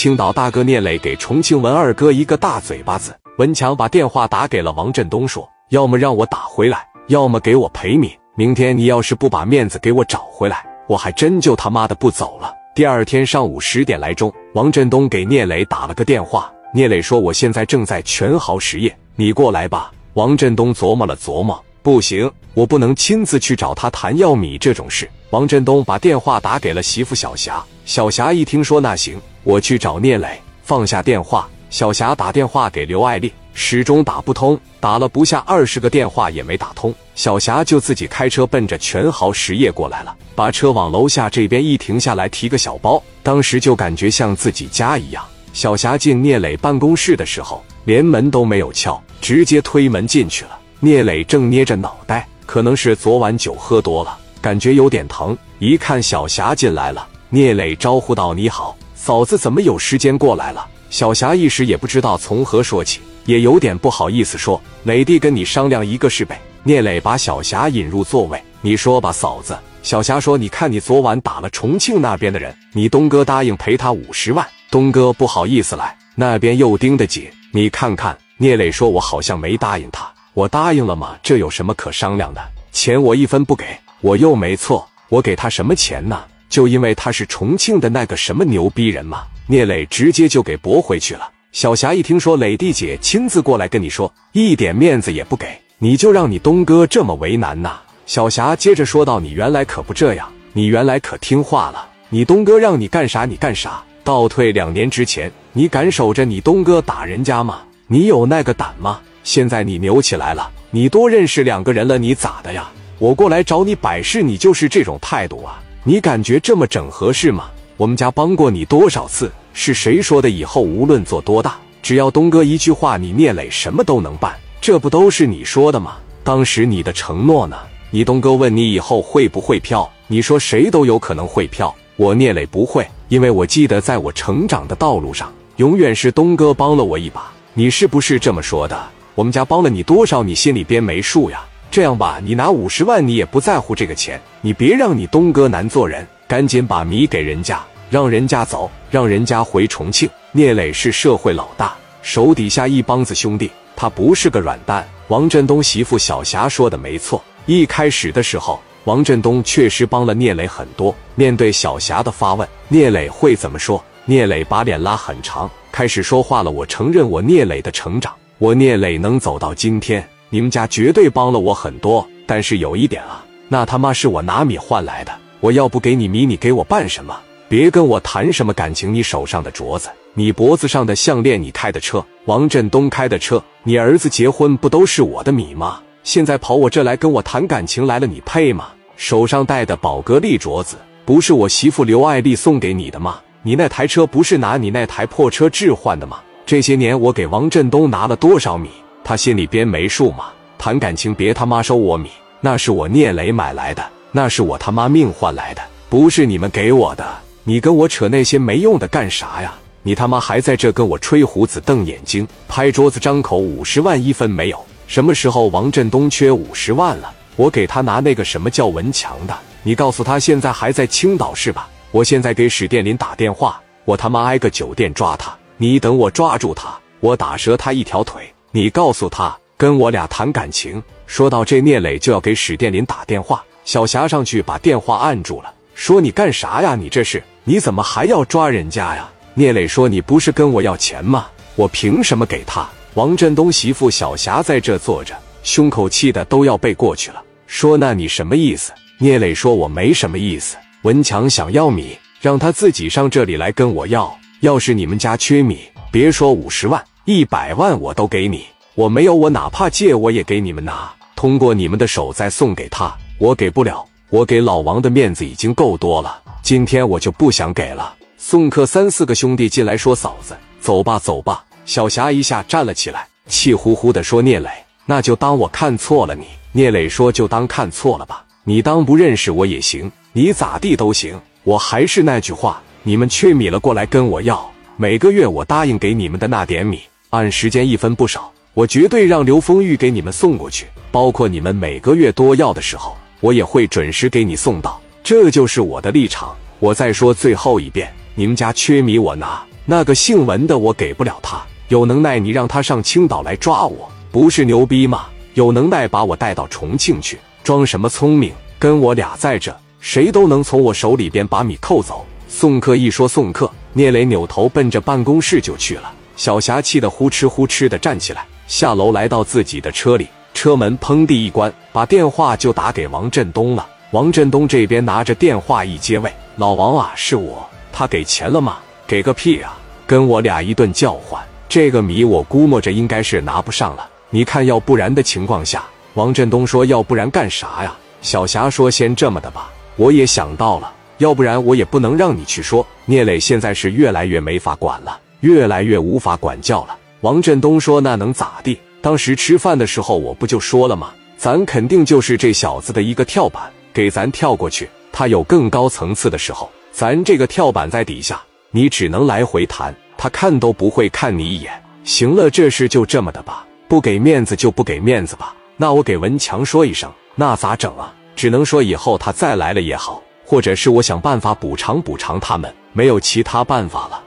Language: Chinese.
青岛大哥聂磊给重庆文二哥一个大嘴巴子。文强把电话打给了王振东，说：“要么让我打回来，要么给我赔米。明天你要是不把面子给我找回来，我还真就他妈的不走了。”第二天上午十点来钟，王振东给聂磊打了个电话。聂磊说：“我现在正在全豪实业，你过来吧。”王振东琢磨了琢磨，不行，我不能亲自去找他谈要米这种事。王振东把电话打给了媳妇小霞。小霞一听说，那行，我去找聂磊。放下电话，小霞打电话给刘爱丽，始终打不通，打了不下二十个电话也没打通。小霞就自己开车奔着全豪实业过来了，把车往楼下这边一停下来，提个小包，当时就感觉像自己家一样。小霞进聂磊办公室的时候，连门都没有敲，直接推门进去了。聂磊正捏着脑袋，可能是昨晚酒喝多了，感觉有点疼。一看小霞进来了，聂磊招呼道：“你好，嫂子，怎么有时间过来了？”小霞一时也不知道从何说起，也有点不好意思说：“磊弟跟你商量一个事呗。”聂磊把小霞引入座位：“你说吧，嫂子。”小霞说：“你看你昨晚打了重庆那边的人，你东哥答应赔他五十万。”东哥不好意思来，那边又盯得紧，你看看。聂磊说：“我好像没答应他，我答应了吗？这有什么可商量的？钱我一分不给，我又没错，我给他什么钱呢？就因为他是重庆的那个什么牛逼人嘛。”聂磊直接就给驳回去了。小霞一听说磊弟姐亲自过来跟你说，一点面子也不给，你就让你东哥这么为难呐？小霞接着说道：“你原来可不这样，你原来可听话了，你东哥让你干啥你干啥。”倒退两年之前，你敢守着你东哥打人家吗？你有那个胆吗？现在你牛起来了，你多认识两个人了，你咋的呀？我过来找你摆事，你就是这种态度啊？你感觉这么整合适吗？我们家帮过你多少次？是谁说的？以后无论做多大，只要东哥一句话，你聂磊什么都能办，这不都是你说的吗？当时你的承诺呢？你东哥问你以后会不会飘，你说谁都有可能会飘。我聂磊不会，因为我记得在我成长的道路上，永远是东哥帮了我一把。你是不是这么说的？我们家帮了你多少，你心里边没数呀？这样吧，你拿五十万，你也不在乎这个钱，你别让你东哥难做人，赶紧把米给人家，让人家走，让人家回重庆。聂磊是社会老大，手底下一帮子兄弟，他不是个软蛋。王振东媳妇小霞说的没错，一开始的时候。王振东确实帮了聂磊很多。面对小霞的发问，聂磊会怎么说？聂磊把脸拉很长，开始说话了。我承认我聂磊的成长，我聂磊能走到今天，你们家绝对帮了我很多。但是有一点啊，那他妈是我拿米换来的。我要不给你米，你给我办什么？别跟我谈什么感情。你手上的镯子，你脖子上的项链，你开的车，王振东开的车，你儿子结婚不都是我的米吗？现在跑我这来跟我谈感情来了，你配吗？手上戴的宝格丽镯子，不是我媳妇刘爱丽送给你的吗？你那台车不是拿你那台破车置换的吗？这些年我给王振东拿了多少米，他心里边没数吗？谈感情别他妈收我米，那是我聂磊买来的，那是我他妈命换来的，不是你们给我的。你跟我扯那些没用的干啥呀？你他妈还在这跟我吹胡子瞪眼睛，拍桌子张口，五十万一分没有。什么时候王振东缺五十万了？我给他拿那个什么叫文强的，你告诉他现在还在青岛是吧？我现在给史殿林打电话，我他妈挨个酒店抓他。你等我抓住他，我打折他一条腿。你告诉他跟我俩谈感情。说到这，聂磊就要给史殿林打电话，小霞上去把电话按住了，说你干啥呀？你这是你怎么还要抓人家呀？聂磊说你不是跟我要钱吗？我凭什么给他？王振东媳妇小霞在这坐着，胸口气的都要背过去了。说那你什么意思？聂磊说我没什么意思。文强想要米，让他自己上这里来跟我要。要是你们家缺米，别说五十万，一百万我都给你。我没有，我哪怕借我也给你们拿，通过你们的手再送给他。我给不了，我给老王的面子已经够多了，今天我就不想给了。送客三四个兄弟进来，说嫂子，走吧，走吧。小霞一下站了起来，气呼呼的说：“聂磊，那就当我看错了你。”聂磊说：“就当看错了吧，你当不认识我也行，你咋地都行。我还是那句话，你们缺米了过来跟我要，每个月我答应给你们的那点米，按时间一分不少，我绝对让刘丰玉给你们送过去。包括你们每个月多要的时候，我也会准时给你送到。这就是我的立场。我再说最后一遍，你们家缺米我拿。”那个姓文的我给不了他，有能耐你让他上青岛来抓我，不是牛逼吗？有能耐把我带到重庆去，装什么聪明？跟我俩在这，谁都能从我手里边把米扣走。送客一说送客，聂磊扭头奔着办公室就去了。小霞气得呼哧呼哧的站起来，下楼来到自己的车里，车门砰地一关，把电话就打给王振东了。王振东这边拿着电话一接，喂，老王啊，是我。他给钱了吗？给个屁啊！跟我俩一顿叫唤，这个米我估摸着应该是拿不上了。你看，要不然的情况下，王振东说，要不然干啥呀？小霞说，先这么的吧，我也想到了，要不然我也不能让你去说。聂磊现在是越来越没法管了。越来越无法管教了。王振东说：“那能咋地？当时吃饭的时候，我不就说了吗？咱肯定就是这小子的一个跳板，给咱跳过去。他有更高层次的时候，咱这个跳板在底下，你只能来回弹，他看都不会看你一眼。行了，这事就这么的吧，不给面子就不给面子吧。那我给文强说一声，那咋整啊？只能说以后他再来了也好，或者是我想办法补偿补偿他们，没有其他办法了。”